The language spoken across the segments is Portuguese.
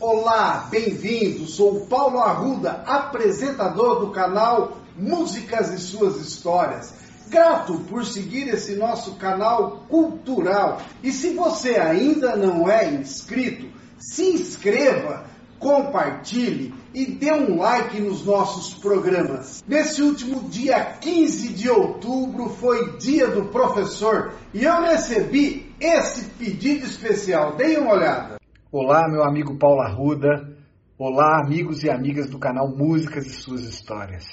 Olá, bem-vindo. Sou Paulo Arruda, apresentador do canal Músicas e Suas Histórias. Grato por seguir esse nosso canal cultural. E se você ainda não é inscrito, se inscreva, compartilhe e dê um like nos nossos programas. Nesse último dia 15 de outubro foi dia do professor e eu recebi esse pedido especial. Deem uma olhada. Olá, meu amigo Paulo Arruda. Olá, amigos e amigas do canal Músicas e Suas Histórias.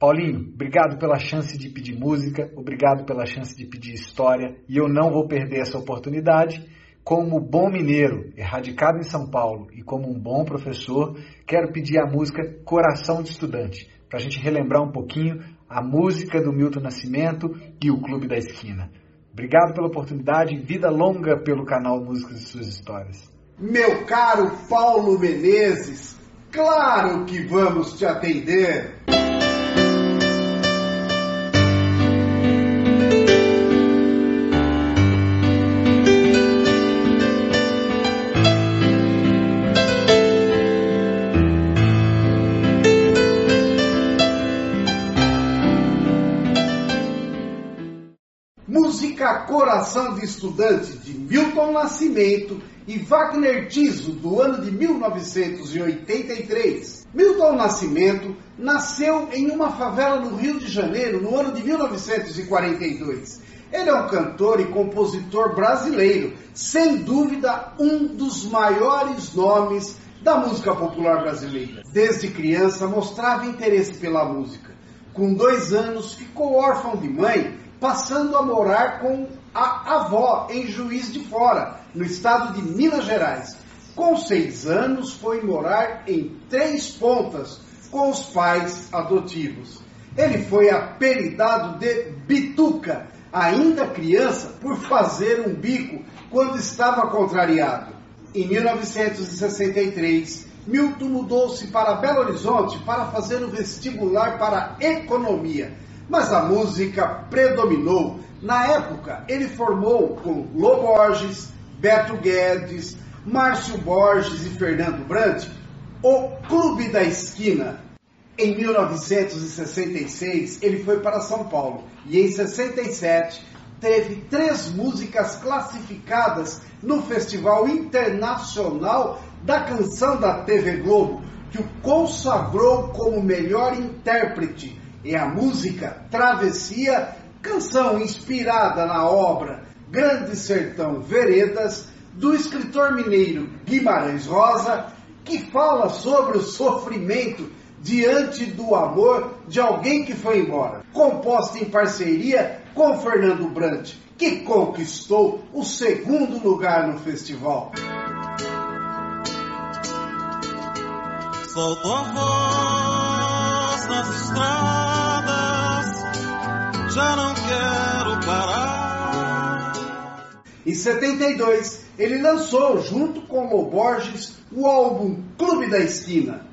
Paulinho, obrigado pela chance de pedir música, obrigado pela chance de pedir história, e eu não vou perder essa oportunidade. Como bom mineiro, erradicado em São Paulo, e como um bom professor, quero pedir a música Coração de Estudante, para a gente relembrar um pouquinho a música do Milton Nascimento e o Clube da Esquina. Obrigado pela oportunidade, vida longa pelo canal Músicas e Suas Histórias. Meu caro Paulo Menezes, claro que vamos te atender. Música Coração de Estudante de Milton Nascimento e Wagner Tiso, do ano de 1983. Milton Nascimento nasceu em uma favela no Rio de Janeiro no ano de 1942. Ele é um cantor e compositor brasileiro, sem dúvida um dos maiores nomes da música popular brasileira. Desde criança mostrava interesse pela música. Com dois anos ficou órfão de mãe, passando a morar com a avó em Juiz de Fora, no estado de Minas Gerais. Com seis anos, foi morar em Três Pontas com os pais adotivos. Ele foi apelidado de Bituca, ainda criança, por fazer um bico quando estava contrariado. Em 1963, Milton mudou-se para Belo Horizonte para fazer o vestibular para economia, mas a música predominou. Na época, ele formou com Lô Borges, Beto Guedes, Márcio Borges e Fernando Brant o Clube da Esquina. Em 1966, ele foi para São Paulo e em 67 teve três músicas classificadas no Festival Internacional da Canção da TV Globo, que o consagrou como melhor intérprete. E a música Travessia, canção inspirada na obra Grande Sertão Veredas, do escritor mineiro Guimarães Rosa, que fala sobre o sofrimento diante do amor de alguém que foi embora. Composta em parceria com Fernando Brant, que conquistou o segundo lugar no festival. Soltou a voz nas estradas, Em 72, ele lançou, junto com Lô Borges, o álbum Clube da Esquina.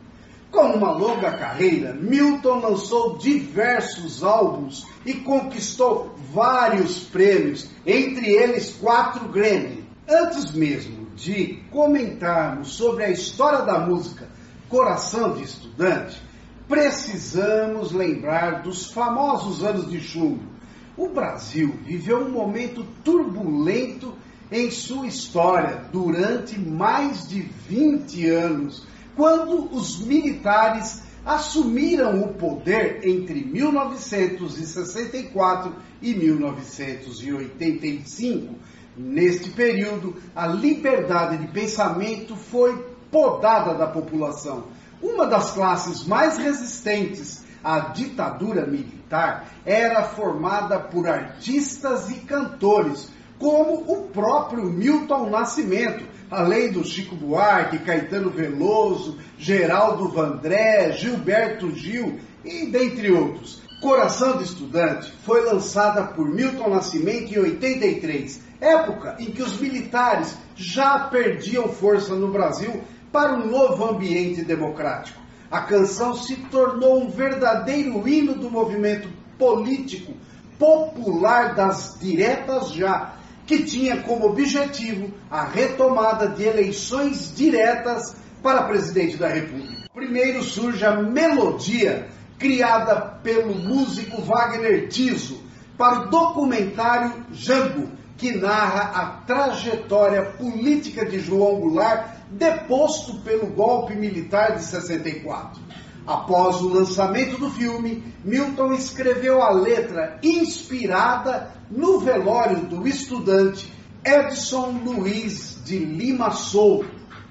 Com uma longa carreira, Milton lançou diversos álbuns e conquistou vários prêmios, entre eles quatro Grammy. Antes mesmo de comentarmos sobre a história da música Coração de Estudante, precisamos lembrar dos famosos anos de chumbo. O Brasil viveu um momento turbulento em sua história durante mais de 20 anos quando os militares assumiram o poder entre 1964 e 1985. Neste período, a liberdade de pensamento foi podada da população. Uma das classes mais resistentes à ditadura militar era formada por artistas e cantores, como o próprio Milton Nascimento, além do Chico Buarque, Caetano Veloso, Geraldo Vandré, Gilberto Gil e dentre outros. Coração de Estudante foi lançada por Milton Nascimento em 83, época em que os militares já perdiam força no Brasil para um novo ambiente democrático. A canção se tornou um verdadeiro hino do movimento político popular das diretas já, que tinha como objetivo a retomada de eleições diretas para presidente da República. Primeiro surge a melodia, criada pelo músico Wagner Tiso, para o documentário Jango, que narra a trajetória política de João Goulart deposto pelo golpe militar de 64. Após o lançamento do filme, Milton escreveu a letra inspirada no velório do estudante Edson Luiz de Lima Souto,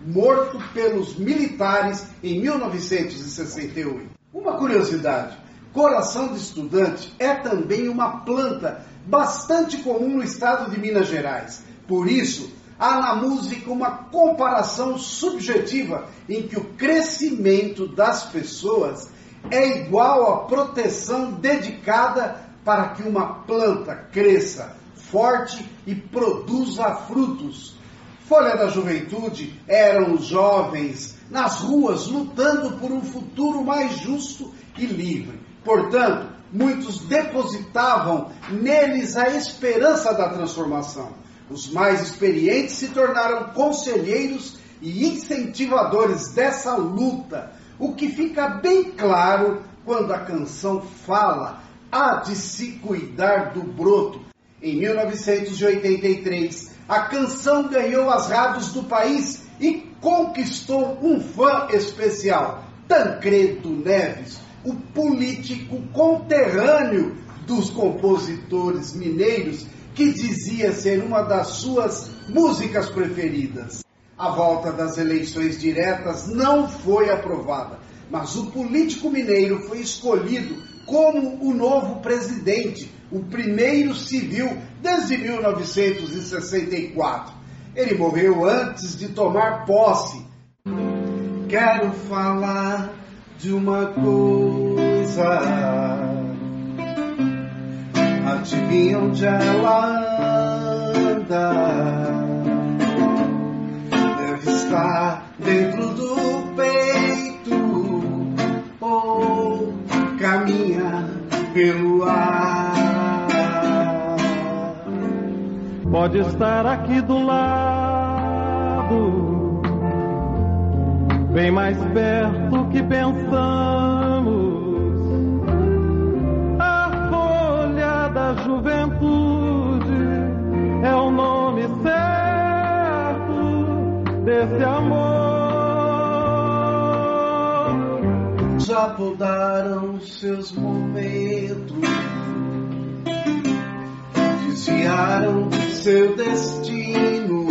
morto pelos militares em 1968. Uma curiosidade: coração de estudante é também uma planta bastante comum no estado de Minas Gerais. Por isso, há na música uma comparação subjetiva em que o crescimento das pessoas é igual à proteção dedicada para que uma planta cresça forte e produza frutos. Folha da Juventude eram os jovens nas ruas lutando por um futuro mais justo e livre. Portanto, muitos depositavam neles a esperança da transformação. Os mais experientes se tornaram conselheiros e incentivadores dessa luta, o que fica bem claro quando a canção fala há de se cuidar do broto. Em 1983, a canção ganhou as rádios do país e conquistou um fã especial, Tancredo Neves, o político conterrâneo dos compositores mineiros, que dizia ser uma das suas músicas preferidas. A volta das eleições diretas não foi aprovada, mas o político mineiro foi escolhido como o novo presidente, o primeiro civil desde 1964. Ele morreu antes de tomar posse. Quero falar de uma coisa. Adivinha onde ela anda? Deve estar dentro do peito ou caminha pelo ar. Pode estar aqui do lado bem mais perto que pensamos. Desse amor. Já podaram seus momentos, desviaram seu destino.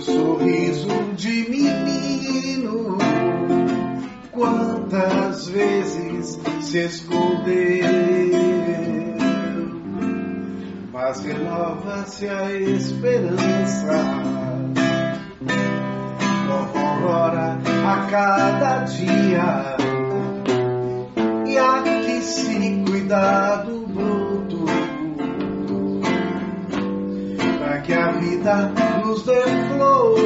sorriso de menino. Quantas vezes se escondeu, mas renova-se a esperança. Nova aurora a cada dia, e há que se cuidar do bruto, para que a vida nos dê flor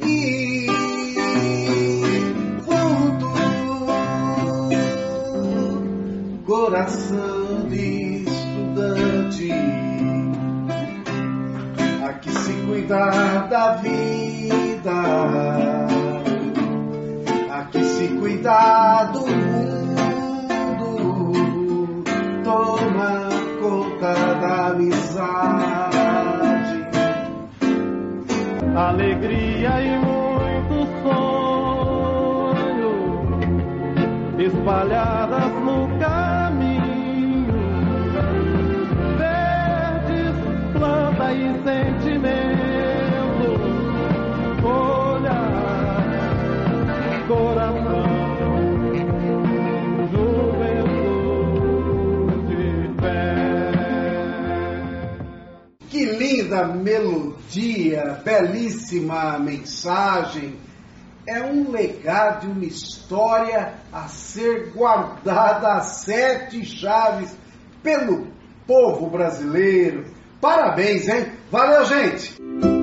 e coração aqui se cuidar da vida, aqui se cuidar do mundo, toma conta da amizade. Alegria e muito sonho espalhadas no caminho, e sentimento, folha, coração. Que linda melodia, belíssima mensagem. É um legado, uma história a ser guardada a sete chaves pelo povo brasileiro. Parabéns, hein? Valeu, gente!